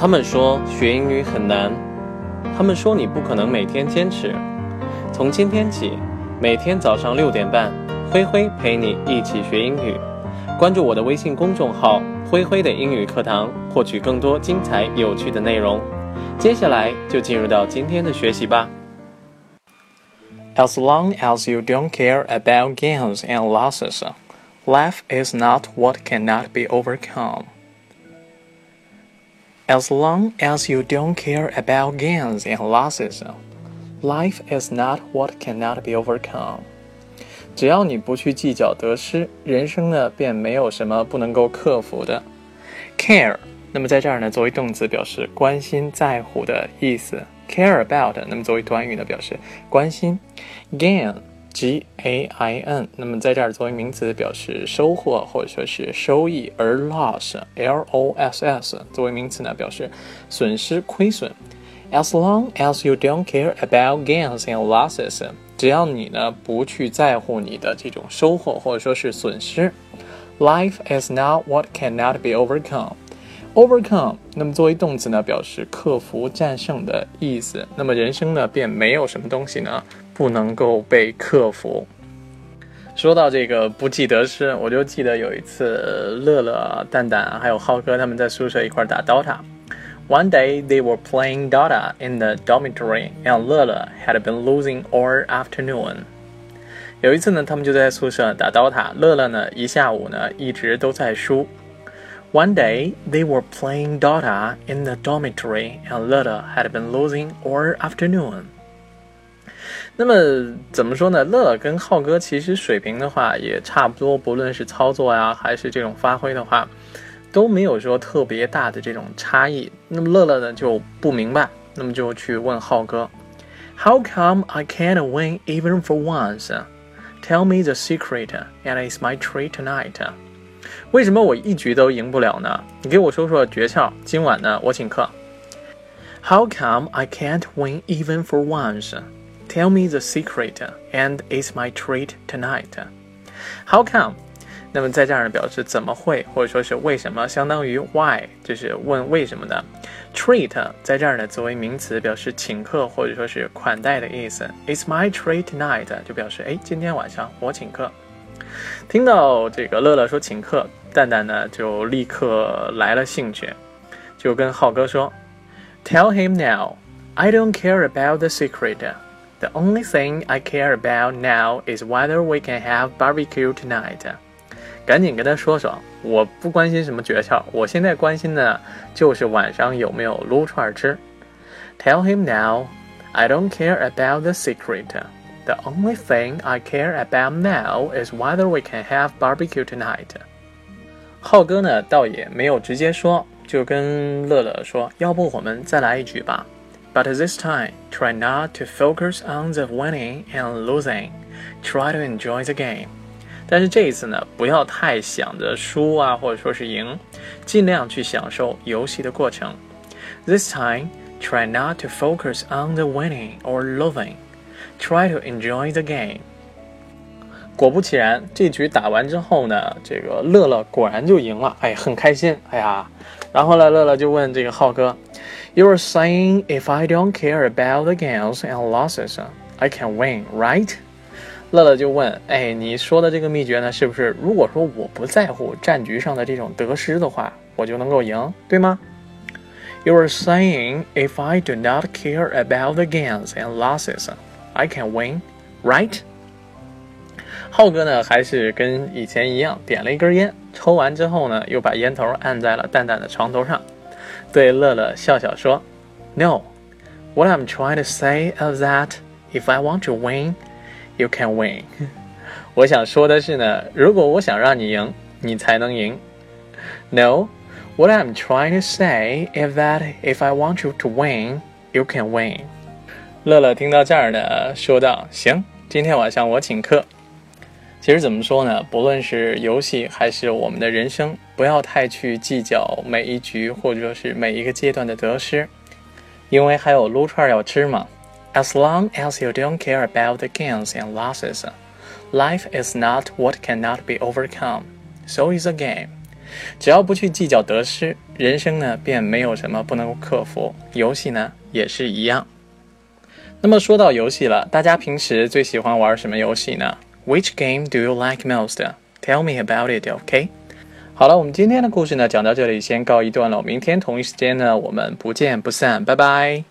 他们说学英语很难，他们说你不可能每天坚持。从今天起，每天早上六点半，灰灰陪你一起学英语。关注我的微信公众号“灰灰的英语课堂”，获取更多精彩有趣的内容。接下来就进入到今天的学习吧。As long as you don't care about gains and losses, life is not what cannot be overcome. As long as you don't care about gains and losses, life is not what cannot be overcome. 只要你不去计较得失，人生呢便没有什么不能够克服的。care，那么在这儿呢作为动词表示关心、在乎的意思。care about，那么作为短语呢表示关心。gain。G A I N，那么在这儿作为名词表示收获或者说是收益，而 loss L O S S 作为名词呢表示损失、亏损。As long as you don't care about gains and losses，只要你呢不去在乎你的这种收获或者说是损失，life is not what cannot be overcome。overcome，那么作为动词呢表示克服、战胜的意思。那么人生呢便没有什么东西呢。不能够被克服。说到这个不计得失，我就记得有一次，乐乐、蛋蛋还有浩哥他们在宿舍一块打 Dota。One day they were playing Dota in the dormitory, and 乐乐 had been losing all afternoon. 有一次呢，他们就在宿舍打 Dota，乐乐呢一下午呢一直都在输。One day they were playing Dota in the dormitory, and 乐乐 had been losing all afternoon. 那么怎么说呢？乐乐跟浩哥其实水平的话也差不多，不论是操作呀，还是这种发挥的话，都没有说特别大的这种差异。那么乐乐呢就不明白，那么就去问浩哥：“How come I can't win even for once? Tell me the secret, and it's my treat tonight.” 为什么我一局都赢不了呢？你给我说说诀窍。今晚呢，我请客。How come I can't win even for once? Tell me the secret, and it's my treat tonight. How come? 那么在这儿呢，表示怎么会，或者说是为什么，相当于 why，就是问为什么的。Treat 在这儿呢，作为名词，表示请客或者说是款待的意思。It's my treat tonight 就表示哎，今天晚上我请客。听到这个乐乐说请客，蛋蛋呢就立刻来了兴趣，就跟浩哥说：“Tell him now, I don't care about the secret.” The only thing I care about now is whether we can have barbecue tonight. 赶紧跟他说说，我不关心什么诀窍，我现在关心的就是晚上有没有撸串吃。Tell him now, I don't care about the secret. The only thing I care about now is whether we can have barbecue tonight. 浩哥呢，倒也没有直接说，就跟乐乐说，要不我们再来一局吧。 But this time, try not to focus on the winning and losing. Try to enjoy the game. 但是这一次呢，不要太想着输啊，或者说是赢，尽量去享受游戏的过程。This time, try not to focus on the winning or losing. Try to enjoy the game. 果不其然，这局打完之后呢，这个乐乐果然就赢了，哎，很开心，哎呀。然后呢，乐乐就问这个浩哥。You are saying if I don't care about the gains and losses, I can win, right? 乐乐就问：“哎，你说的这个秘诀呢，是不是如果说我不在乎战局上的这种得失的话，我就能够赢，对吗？”You are saying if I do not care about the gains and losses, I can win, right? 浩哥呢，还是跟以前一样，点了一根烟，抽完之后呢，又把烟头按在了蛋蛋的床头上。 对乐乐笑笑说：“No, what I'm trying to say is that if I want to win, you can win。我想说的是呢，如果我想让你赢，你才能赢。No, what I'm trying to say is that if I want you to win, you can win。”乐乐听到这儿呢，说道：“行，今天晚上我请客。”其实怎么说呢？不论是游戏还是我们的人生，不要太去计较每一局或者说是每一个阶段的得失，因为还有撸串要吃嘛。As long as you don't care about the gains and losses, life is not what cannot be overcome. So is a game. 只要不去计较得失，人生呢便没有什么不能克服。游戏呢也是一样。那么说到游戏了，大家平时最喜欢玩什么游戏呢？Which game do you like most? Tell me about it, OK? 好了，我们今天的故事呢讲到这里，先告一段落。明天同一时间呢，我们不见不散，拜拜。